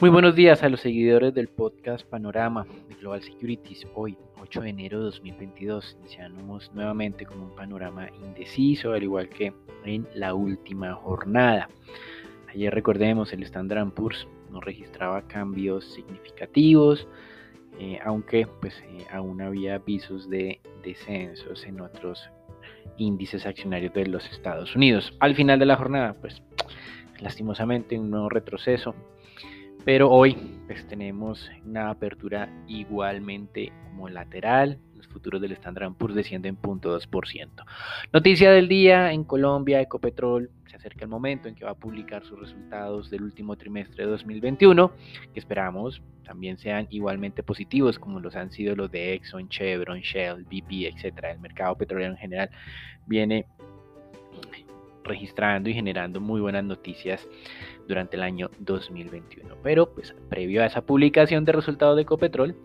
Muy buenos días a los seguidores del podcast Panorama de Global Securities. Hoy, 8 de enero de 2022, iniciamos nuevamente con un panorama indeciso, al igual que en la última jornada. Ayer recordemos, el Standard Poor's no registraba cambios significativos, eh, aunque pues eh, aún había avisos de descensos en otros índices accionarios de los Estados Unidos. Al final de la jornada, pues lastimosamente un nuevo retroceso pero hoy pues, tenemos una apertura igualmente como lateral. Los futuros del Standard Poor's descienden 0.2%. Noticia del día en Colombia, Ecopetrol se acerca el momento en que va a publicar sus resultados del último trimestre de 2021, que esperamos también sean igualmente positivos como los han sido los de Exxon, Chevron, Shell, BP, etcétera. El mercado petrolero en general viene registrando y generando muy buenas noticias durante el año 2021. Pero pues previo a esa publicación de resultados de Ecopetrol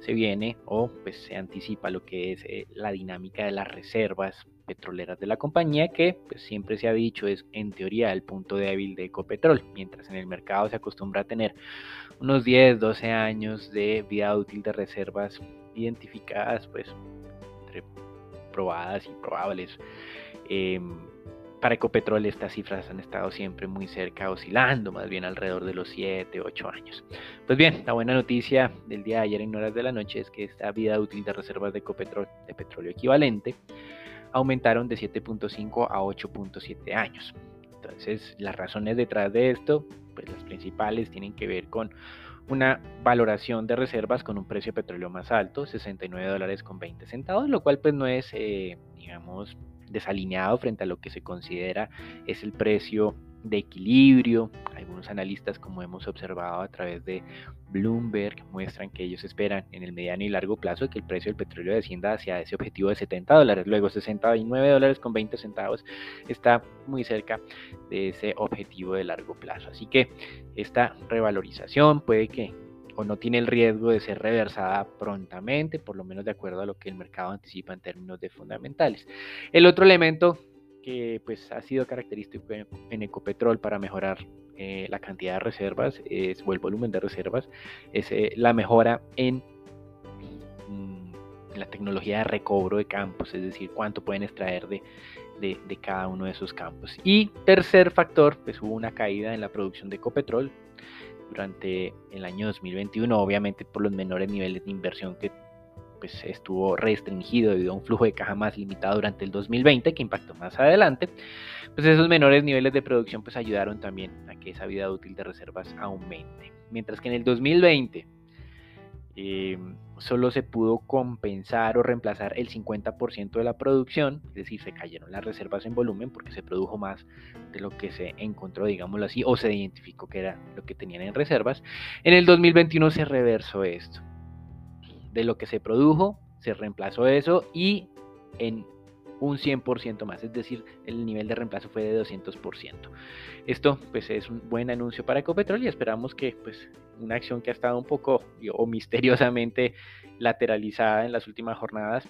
se viene o pues se anticipa lo que es eh, la dinámica de las reservas petroleras de la compañía que pues siempre se ha dicho es en teoría el punto débil de Ecopetrol, mientras en el mercado se acostumbra a tener unos 10, 12 años de vida útil de reservas identificadas pues entre probadas y probables. Em, para Ecopetrol estas cifras han estado siempre muy cerca, oscilando más bien alrededor de los 7, 8 años. Pues bien, la buena noticia del día de ayer en horas de la noche es que esta vida útil de reservas de Ecopetrol de petróleo equivalente aumentaron de 7.5 a 8.7 años. Entonces, las razones detrás de esto, pues las principales tienen que ver con una valoración de reservas con un precio de petróleo más alto, 69 dólares con 20 centavos, lo cual pues no es, eh, digamos, desalineado frente a lo que se considera es el precio de equilibrio. Algunos analistas, como hemos observado a través de Bloomberg, muestran que ellos esperan en el mediano y largo plazo que el precio del petróleo descienda hacia ese objetivo de 70 dólares. Luego 69 dólares con 20 centavos está muy cerca de ese objetivo de largo plazo. Así que esta revalorización puede que o no tiene el riesgo de ser reversada prontamente, por lo menos de acuerdo a lo que el mercado anticipa en términos de fundamentales. El otro elemento que pues ha sido característico en Ecopetrol para mejorar eh, la cantidad de reservas es, o el volumen de reservas es eh, la mejora en mm, la tecnología de recobro de campos, es decir, cuánto pueden extraer de, de, de, cada uno de esos campos. Y tercer factor, pues hubo una caída en la producción de Ecopetrol, durante el año 2021, obviamente por los menores niveles de inversión que pues, estuvo restringido debido a un flujo de caja más limitado durante el 2020 que impactó más adelante, pues esos menores niveles de producción pues ayudaron también a que esa vida útil de reservas aumente. Mientras que en el 2020 eh, solo se pudo compensar o reemplazar el 50% de la producción, es decir, se cayeron las reservas en volumen porque se produjo más de lo que se encontró, digámoslo así, o se identificó que era lo que tenían en reservas. En el 2021 se reversó esto. De lo que se produjo, se reemplazó eso y en un 100% más, es decir, el nivel de reemplazo fue de 200%. Esto pues es un buen anuncio para Ecopetrol y esperamos que pues una acción que ha estado un poco o misteriosamente lateralizada en las últimas jornadas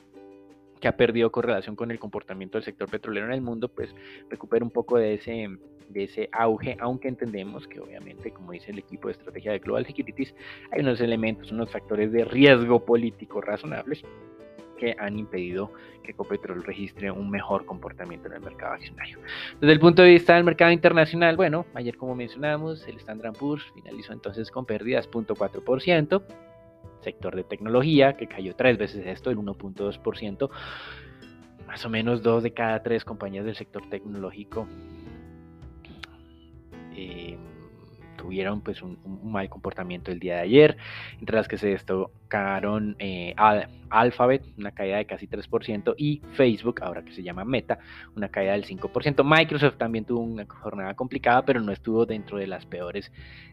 que ha perdido correlación con el comportamiento del sector petrolero en el mundo, pues recupere un poco de ese, de ese auge, aunque entendemos que obviamente, como dice el equipo de estrategia de Global Securities, hay unos elementos, unos factores de riesgo político razonables que han impedido que Ecopetrol registre un mejor comportamiento en el mercado accionario. Desde el punto de vista del mercado internacional, bueno, ayer como mencionamos, el Standard Poor's finalizó entonces con pérdidas 0.4%, sector de tecnología que cayó tres veces esto, el 1.2%, más o menos dos de cada tres compañías del sector tecnológico eh, tuvieron pues un, mal comportamiento el día de ayer, entre las que se destacaron eh, Alphabet, una caída de casi 3%, y Facebook, ahora que se llama Meta, una caída del 5%. Microsoft también tuvo una jornada complicada, pero no estuvo dentro de las peores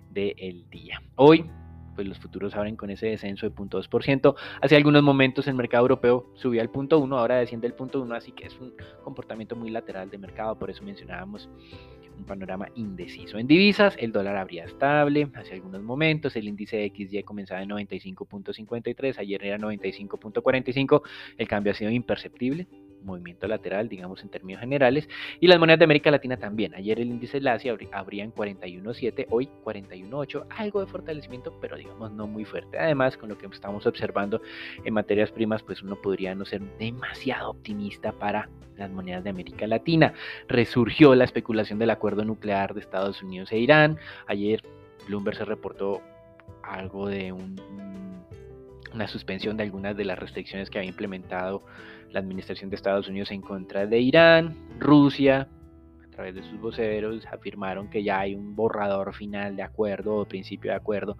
del día. Hoy pues los futuros abren con ese descenso de 0.2%. Hace algunos momentos el mercado europeo subía al punto 1, ahora desciende el punto 1, así que es un comportamiento muy lateral de mercado, por eso mencionábamos un panorama indeciso. En divisas, el dólar habría estable hace algunos momentos, el índice XY comenzaba en 95.53, ayer era 95.45, el cambio ha sido imperceptible, movimiento lateral, digamos en términos generales, y las monedas de América Latina también. Ayer el índice de Asia abría en 41.7, hoy 41.8, algo de fortalecimiento, pero digamos no muy fuerte. Además, con lo que estamos observando en materias primas, pues uno podría no ser demasiado optimista para las monedas de América Latina. Resurgió la especulación del acuerdo nuclear de Estados Unidos e Irán. Ayer Bloomberg se reportó algo de una suspensión de algunas de las restricciones que había implementado la administración de Estados Unidos en contra de Irán, Rusia, a través de sus voceros, afirmaron que ya hay un borrador final de acuerdo o principio de acuerdo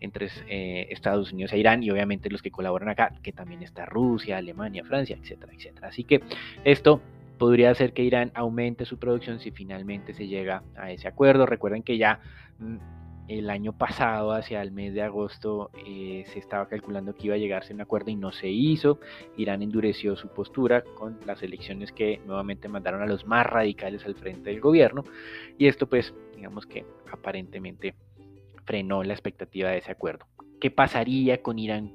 entre eh, Estados Unidos e Irán y obviamente los que colaboran acá, que también está Rusia, Alemania, Francia, etcétera, etcétera. Así que esto podría hacer que Irán aumente su producción si finalmente se llega a ese acuerdo. Recuerden que ya mm, el año pasado, hacia el mes de agosto, eh, se estaba calculando que iba a llegarse a un acuerdo y no se hizo. Irán endureció su postura con las elecciones que nuevamente mandaron a los más radicales al frente del gobierno. Y esto pues, digamos que aparentemente frenó la expectativa de ese acuerdo. ¿Qué pasaría con Irán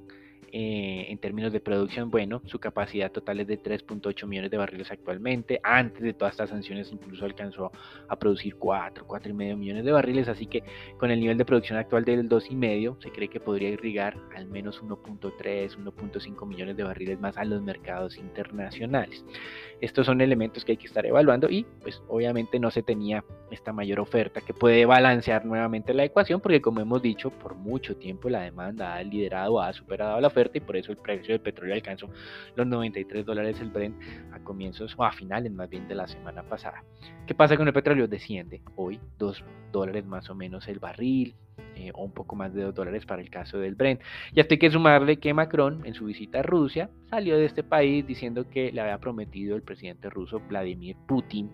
eh, en términos de producción, bueno, su capacidad total es de 3.8 millones de barriles actualmente. Antes de todas estas sanciones incluso alcanzó a producir 4, 4,5 millones de barriles, así que con el nivel de producción actual del 2,5 se cree que podría irrigar al menos 1.3, 1.5 millones de barriles más a los mercados internacionales. Estos son elementos que hay que estar evaluando y pues obviamente no se tenía esta mayor oferta que puede balancear nuevamente la ecuación porque como hemos dicho, por mucho tiempo la demanda ha liderado, ha superado la oferta y por eso el precio del petróleo alcanzó los 93 dólares el Brent a comienzos o a finales más bien de la semana pasada. ¿Qué pasa con el petróleo? Desciende hoy 2 dólares más o menos el barril. Eh, o un poco más de 2 dólares para el caso del Brent. Y hasta hay que sumarle que Macron, en su visita a Rusia, salió de este país diciendo que le había prometido el presidente ruso Vladimir Putin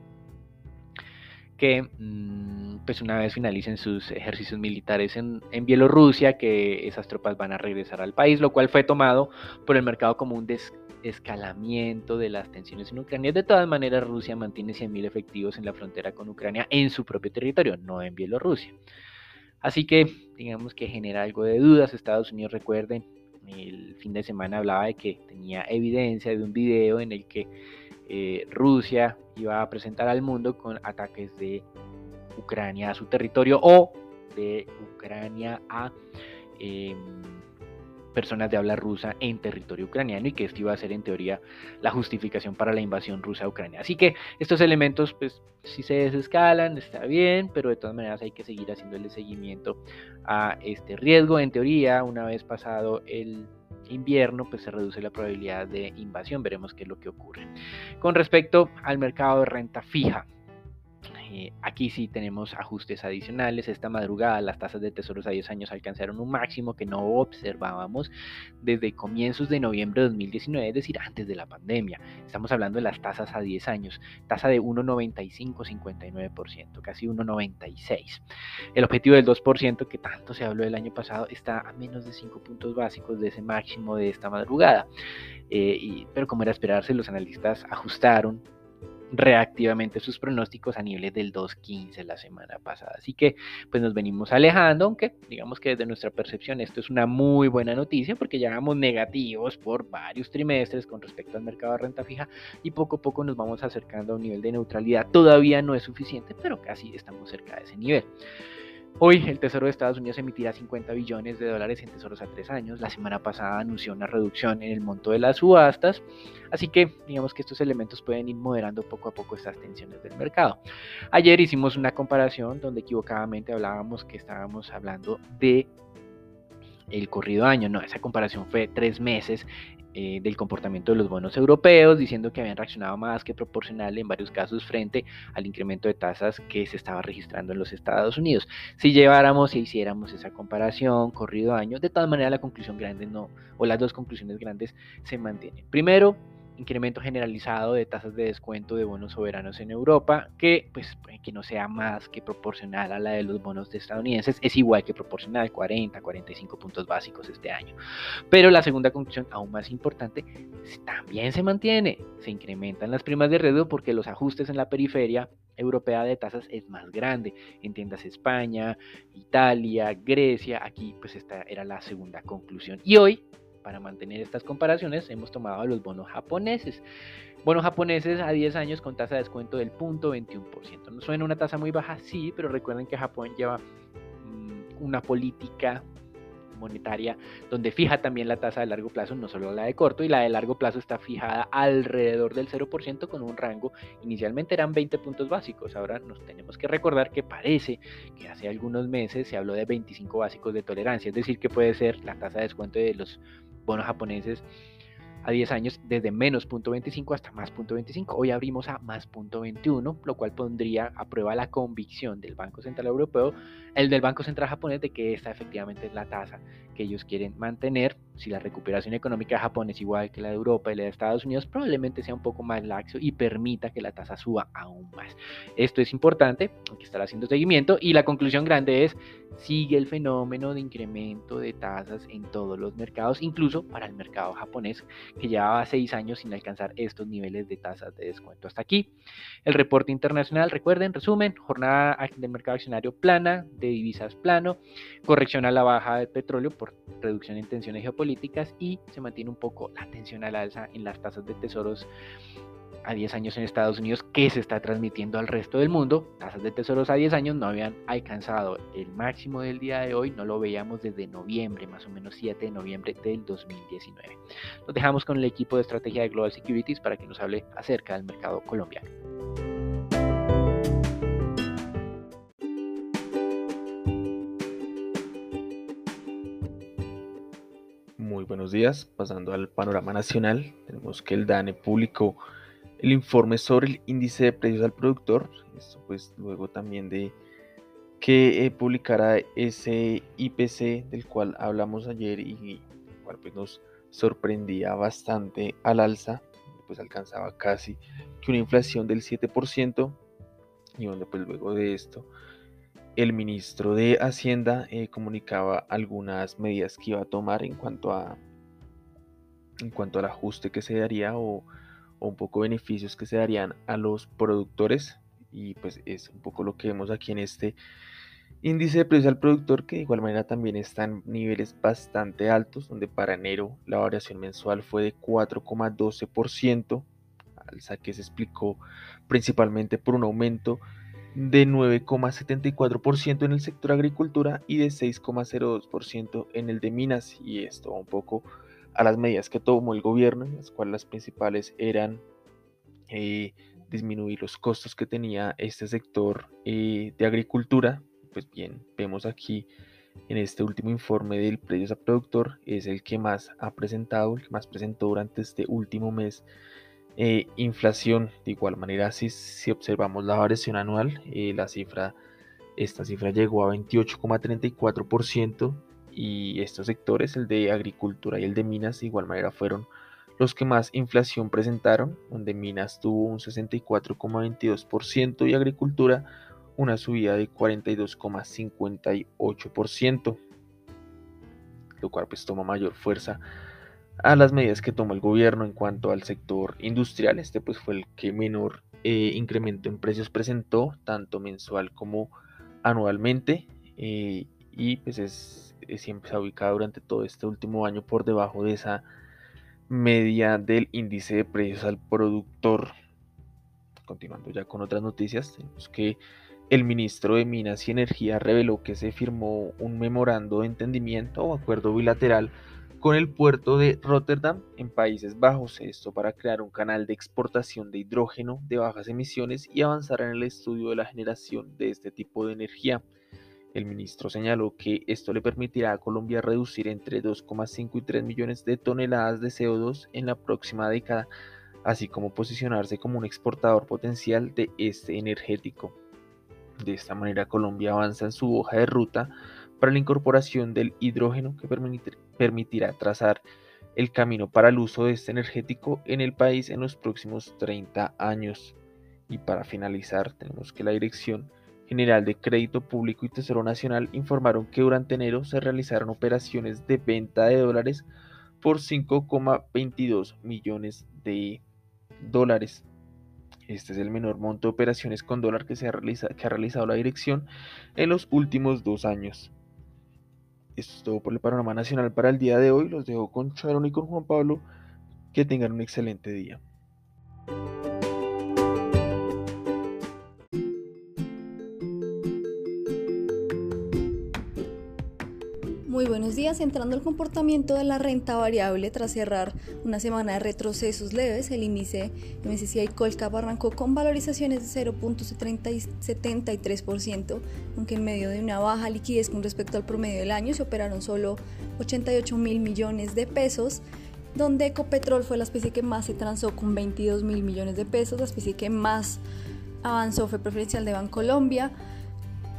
que mm, pues una vez finalicen sus ejercicios militares en, Bielorrusia, que esas tropas van a regresar al país, lo cual fue tomado por el mercado como un desescalamiento de las tensiones en Ucrania. De todas maneras, Rusia mantiene 100.000 efectivos en la frontera con Ucrania en su propio territorio, no en Bielorrusia. Así que digamos que genera algo de dudas. Estados Unidos, recuerden, el fin de semana hablaba de que tenía evidencia de un video en el que eh, Rusia iba a presentar al mundo con ataques de Ucrania a su territorio o de Ucrania a em, personas de habla rusa en territorio ucraniano y que esto iba a ser en teoría la justificación para la invasión rusa a Ucrania. Así que estos elementos, pues si se desescalan, está bien, pero de todas maneras hay que seguir haciéndole seguimiento a este riesgo. En teoría, una vez pasado el invierno, pues se reduce la probabilidad de invasión. Veremos qué es lo que ocurre. Con respecto al mercado de renta fija, eh, aquí sí tenemos ajustes adicionales. Esta madrugada las tasas de tesoros a 10 años alcanzaron un máximo que no observábamos desde comienzos de noviembre de 2019, es decir, antes de la pandemia. Estamos hablando de las tasas a 10 años, tasa de 1,95-59%, casi 1,96. El objetivo del 2% que tanto se habló el año pasado está a menos de 5 puntos básicos de ese máximo de esta madrugada. Eh, pero como era esperarse, los analistas ajustaron reactivamente sus pronósticos a niveles del 2.15 la semana pasada. Así que pues nos venimos alejando, aunque digamos que desde nuestra percepción esto es una muy buena noticia porque ya vamos negativos por varios trimestres con respecto al mercado de renta fija y poco a poco nos vamos acercando a un nivel de neutralidad. Todavía no es suficiente, pero casi estamos cerca de ese nivel. Hoy el Tesoro de Estados Unidos emitirá 50 billones de dólares en tesoros a tres años. La semana pasada anunció una reducción en el monto de las subastas. Así que digamos que estos elementos pueden ir moderando poco a poco estas tensiones del mercado. Ayer hicimos una comparación donde equivocadamente hablábamos que estábamos hablando de el corrido año. No, esa comparación fue tres meses eh, del comportamiento de los bonos europeos, diciendo que habían reaccionado más que proporcional en varios casos frente al incremento de tasas que se estaba registrando en los Estados Unidos. Si lleváramos e hiciéramos esa comparación corrido año, de todas maneras la conclusión grande no, o las dos conclusiones grandes se mantienen. Primero, incremento generalizado de tasas de descuento de bonos soberanos en Europa, que pues que no sea más que proporcional a la de los bonos estadounidenses, es igual que proporcional, 40, 45 puntos básicos este año. Pero la segunda conclusión, aún más importante, también se mantiene, se incrementan las primas de riesgo porque los ajustes en la periferia europea de tasas es más grande. Entiendas España, Italia, Grecia, aquí pues esta era la segunda conclusión. Y hoy para mantener estas comparaciones hemos tomado los bonos japoneses. Bonos japoneses a 10 años con tasa de descuento del 0.21%. ¿No suena una tasa muy baja? Sí, pero recuerden que Japón lleva mm, una política monetaria donde fija también la tasa de largo plazo, no solo la de corto, y la de largo plazo está fijada alrededor del 0% con un rango, inicialmente eran 20 puntos básicos, ahora nos tenemos que recordar que parece que hace algunos meses se habló de 25 básicos de tolerancia, es decir, que puede ser la tasa de descuento de los bonos japoneses a 10 años desde menos 0.25 hasta más 0.25. Hoy abrimos a más 0.21, lo cual pondría a prueba la convicción del Banco Central Europeo, el del Banco Central japonés, de que esta efectivamente es la tasa que ellos quieren mantener. Si la recuperación económica de Japón es igual que la de Europa y la de Estados Unidos, probablemente sea un poco más laxo y permita que la tasa suba aún más. Esto es importante, hay que estar haciendo seguimiento y la conclusión grande es, sigue el fenómeno de incremento de tasas en todos los mercados, incluso para el mercado japonés, que llevaba seis años sin alcanzar estos niveles de tasas de descuento. Hasta aquí el reporte internacional. Recuerden, resumen, jornada del mercado accionario plana, de divisas plano, corrección a la baja del petróleo por reducción en tensiones geopolíticas y se mantiene un poco la tensión al alza en las tasas de tesoros a 10 años en Estados Unidos que se está transmitiendo al resto del mundo. Tasas de tesoros a 10 años no habían alcanzado el máximo del día de hoy, no lo veíamos desde noviembre, más o menos 7 de noviembre del 2019. Nos dejamos con el equipo de estrategia de Global Securities para que nos hable acerca del mercado colombiano. Buenos días, pasando al panorama nacional, tenemos que el DANE publicó el informe sobre el índice de precios al productor, esto pues luego también de que eh, ese IPC del cual hablamos ayer y el cual pues nos sorprendía bastante al alza, pues alcanzaba casi que una inflación del 7% y donde pues luego de esto el ministro de Hacienda eh, comunicaba algunas medidas que iba a tomar en cuanto a en cuanto al ajuste que se daría o un poco beneficios que se darían a los productores. Y pues es un poco lo que vemos aquí en este índice de precios al productor que de igual manera también está en niveles bastante altos donde para enero la variación mensual fue de 4,12% alza que se explicó principalmente por un aumento de 9,74% en el sector agricultura y de 6,02% en el de minas. Y esto un poco a las medidas que tomó el gobierno, las cuales las principales eran eh, disminuir los costos que tenía este sector eh, de agricultura. Pues bien, vemos aquí en este último informe del precios a productor, es el que más ha presentado, el que más presentó durante este último mes eh, inflación. De igual manera, si, observamos la variación anual, la cifra, esta cifra llegó a 28,34% y estos sectores, el de agricultura y el de minas, de igual manera fueron los que más inflación presentaron, donde minas tuvo un 64,22% y agricultura una subida de 42,58%, lo cual pues toma mayor fuerza a las medidas que tomó el gobierno en cuanto al sector industrial. Este pues fue el que menor eh, incremento en precios presentó, tanto mensual como anualmente, eh, y pues es siempre se ha ubicado durante todo este último año por debajo de esa media del índice de precios al productor. Continuando ya con otras noticias, tenemos que el ministro de Minas y Energía reveló que se firmó un memorando de entendimiento o acuerdo bilateral con el puerto de Rotterdam en Países Bajos, esto para crear un canal de exportación de hidrógeno de bajas emisiones y avanzar en el estudio de la generación de este tipo de energía. El ministro señaló que esto le permitirá a Colombia reducir entre 2,5 y 3 millones de toneladas de CO2 en la próxima década, así como posicionarse como un exportador potencial de este energético. De esta manera Colombia avanza en su hoja de ruta para la incorporación del hidrógeno que permitirá trazar el camino para el uso de este energético en el país en los próximos 30 años. Y para finalizar, tenemos que la Dirección General de Crédito Público y Tesoro Nacional informaron que durante enero se realizaron operaciones de venta de dólares por 5,22 millones de dólares. Este es el menor monto de operaciones con dólar que, se ha que ha realizado la dirección en los últimos dos años. Esto es todo por el panorama nacional para el día de hoy. Los dejo con Sharon y con Juan Pablo. Que tengan un excelente día. Muy buenos días. Entrando al comportamiento de la renta variable tras cerrar una semana de retrocesos leves, el índice MSCI Colcap arrancó con valorizaciones de 0.73%, aunque en medio de una baja liquidez con respecto al promedio del año se operaron solo 88 mil millones de pesos donde Ecopetrol fue la especie que más se transó con 22 mil millones de pesos, la especie que más avanzó fue preferencial de Bancolombia,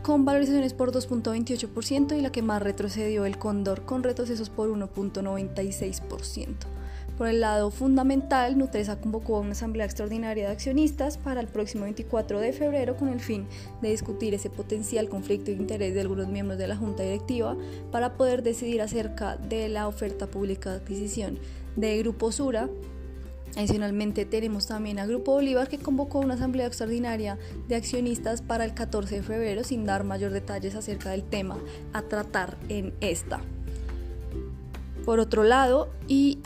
con valorizaciones por 2.28% y la que más retrocedió el Condor con retrocesos por 1.96%. Por el lado fundamental, Nutresa convocó una asamblea extraordinaria de accionistas para el próximo 24 de febrero con el fin de discutir ese potencial conflicto de interés de algunos miembros de la junta directiva para poder decidir acerca de la oferta pública de adquisición de Grupo Sura Adicionalmente tenemos también a Grupo Bolívar que convocó una asamblea extraordinaria de accionistas para el 14 de febrero sin dar mayor detalles acerca del tema a tratar en esta. Por otro lado, y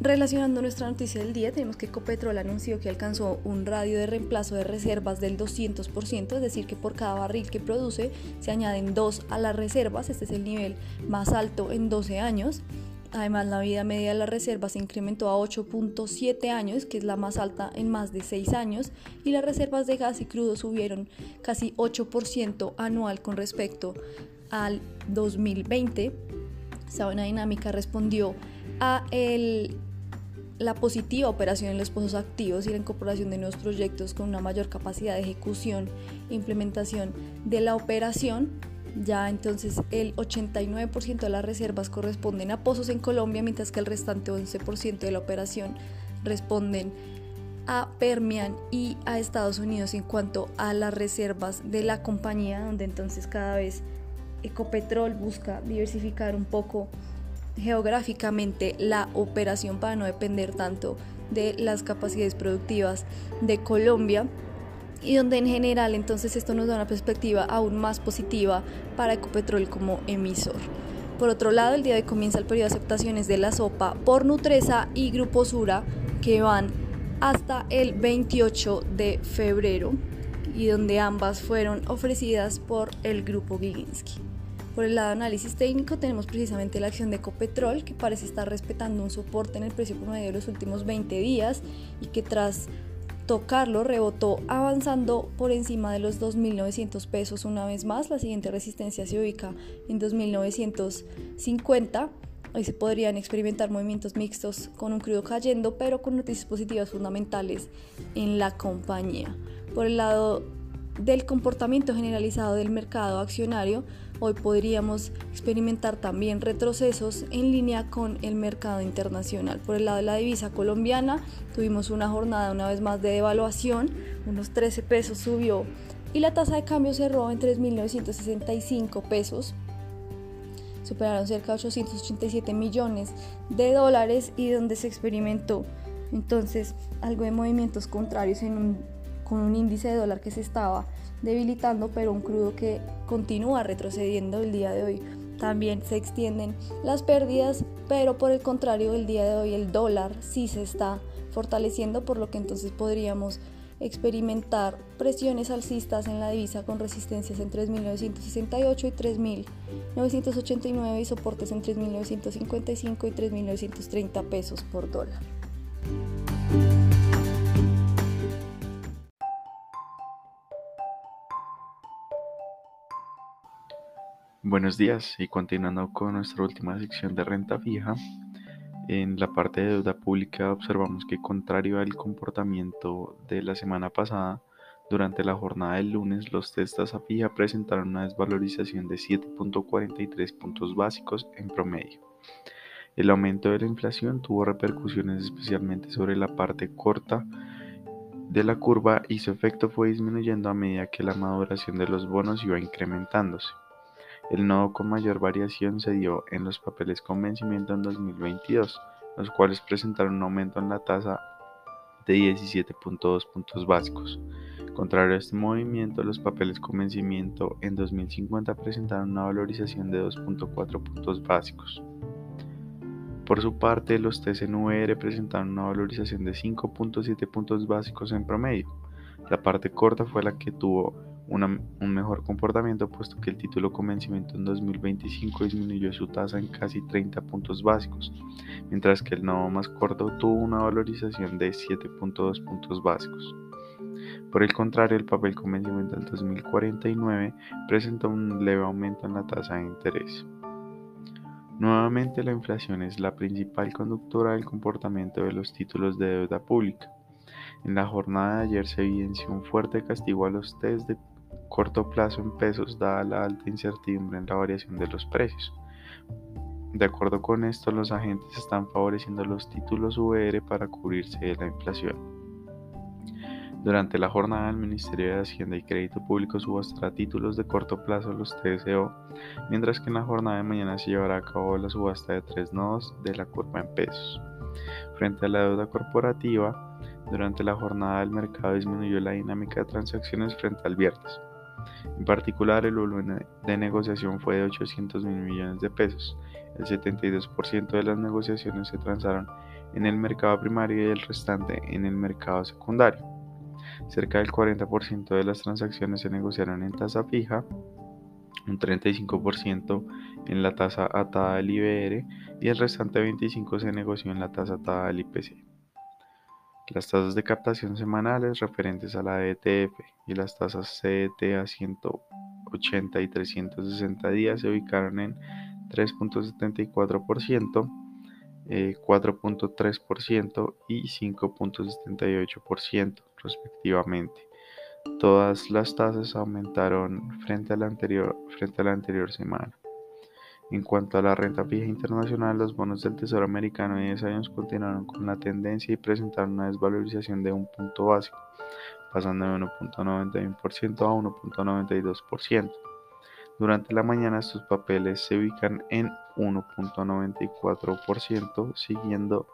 relacionando nuestra noticia del día, tenemos que Ecopetrol anunció que alcanzó un radio de reemplazo de reservas del 200%, es decir, que por cada barril que produce se añaden dos a las reservas, este es el nivel más alto en 12 años. Además, la vida media de las reservas se incrementó a 8.7 años, que es la más alta en más de 6 años, y las reservas de gas y crudo subieron casi 8% anual con respecto al 2020. Esta buena dinámica respondió a la positiva operación en los pozos activos y la incorporación de nuevos proyectos con una mayor capacidad de ejecución e implementación de la operación ya entonces el 89% de las reservas corresponden a pozos en Colombia, mientras que el restante 11% de la operación responden a Permian y a Estados Unidos en cuanto a las reservas de la compañía, donde entonces cada vez Ecopetrol busca diversificar un poco geográficamente la operación para no depender tanto de las capacidades productivas de Colombia y donde en general entonces esto nos da una perspectiva aún más positiva para Ecopetrol como emisor. Por otro lado, el día de hoy comienza el periodo de aceptaciones de la sopa por Nutresa y Grupo Sura que van hasta el 28 de febrero y donde ambas fueron ofrecidas por el Grupo Giginski. Por el lado de análisis técnico tenemos precisamente la acción de Ecopetrol que parece estar respetando un soporte en el precio promedio de los últimos 20 días y que tras tocarlo rebotó avanzando por encima de los 2.900 pesos una vez más. La siguiente resistencia se ubica en 2.950. Hoy se podrían experimentar movimientos mixtos con un crudo cayendo, pero con noticias positivas fundamentales en la compañía. Por el lado del comportamiento generalizado del mercado accionario, hoy podríamos experimentar también retrocesos en línea con el mercado internacional. Por el lado de la divisa colombiana, tuvimos una jornada una vez más de devaluación, unos 13 pesos subió y la tasa de cambio cerró en 3.965 pesos. Superaron cerca de 887 millones de dólares y donde se experimentó entonces algo de movimientos contrarios con un índice de dólar que se estaba debilitando, pero un crudo que continúa retrocediendo el día de hoy. También se extienden las pérdidas, pero por el contrario, el día de hoy el dólar sí se está fortaleciendo, por lo que entonces podríamos experimentar presiones alcistas en la divisa con resistencias en 3.968 y 3.989 y soportes en 3.955 y 3.930 pesos por dólar. Buenos días y continuando con nuestra última sección de renta fija, en la parte de deuda pública observamos que contrario al comportamiento de la semana pasada, durante la jornada del lunes los test tasa fija presentaron una desvalorización de 7.43 puntos básicos en promedio. El aumento de la inflación tuvo repercusiones especialmente sobre la parte corta de la curva y su efecto fue disminuyendo a medida que la maduración de los bonos iba incrementándose. El nodo con mayor variación se dio en los papeles con vencimiento en 2022, los cuales presentaron un aumento en la tasa de 17.2 puntos básicos. Contrario a este movimiento, los papeles con vencimiento en 2050 presentaron una valorización de 2.4 puntos básicos. Por su parte, los TCNVR presentaron una valorización de 5.7 puntos básicos en promedio. La parte corta fue la que tuvo un mejor comportamiento puesto que el título con vencimiento en 2025 disminuyó su tasa en casi 30 puntos básicos, mientras que el nodo más corto tuvo una valorización de 7.2 puntos básicos. Por el contrario, el papel con vencimiento en 2049 presentó un leve aumento en la tasa de interés. Nuevamente la inflación es la principal conductora del comportamiento de los títulos de deuda pública. En la jornada de ayer se evidenció un fuerte castigo a los test de corto plazo en pesos dada la alta incertidumbre en la variación de los precios. De acuerdo con esto, los agentes están favoreciendo los títulos VR para cubrirse de la inflación. Durante la jornada, el Ministerio de Hacienda y Crédito Público subastará títulos de corto plazo, los TSO, mientras que en la jornada de mañana se llevará a cabo la subasta de tres nodos de la curva en pesos. Frente a la deuda corporativa, durante la jornada el mercado disminuyó la dinámica de transacciones frente al viernes. En particular, el volumen de negociación fue de 800 mil millones de pesos. El 72% de las negociaciones se transaron en el mercado primario y el restante en el mercado secundario. Cerca del 40% de las transacciones se negociaron en tasa fija, un 35% en la tasa atada al IBR y el restante 25% se negoció en la tasa atada al IPC. Las tasas de captación semanales referentes a la ETF y las tasas CET a 180 y 360 días se ubicaron en 3.74%, 4.3% eh, y 5.78% respectivamente. Todas las tasas aumentaron frente a la anterior semana. En cuanto a la renta fija internacional, los bonos del Tesoro americano de 10 años continuaron con la tendencia y presentaron una desvalorización de un punto básico, pasando de 1.91% a 1.92%. Durante la mañana estos papeles se ubican en 1.94%, siguiendo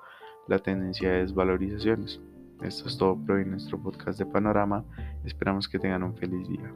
la tendencia de desvalorizaciones. Esto es todo por hoy en nuestro podcast de Panorama. Esperamos que tengan un feliz día.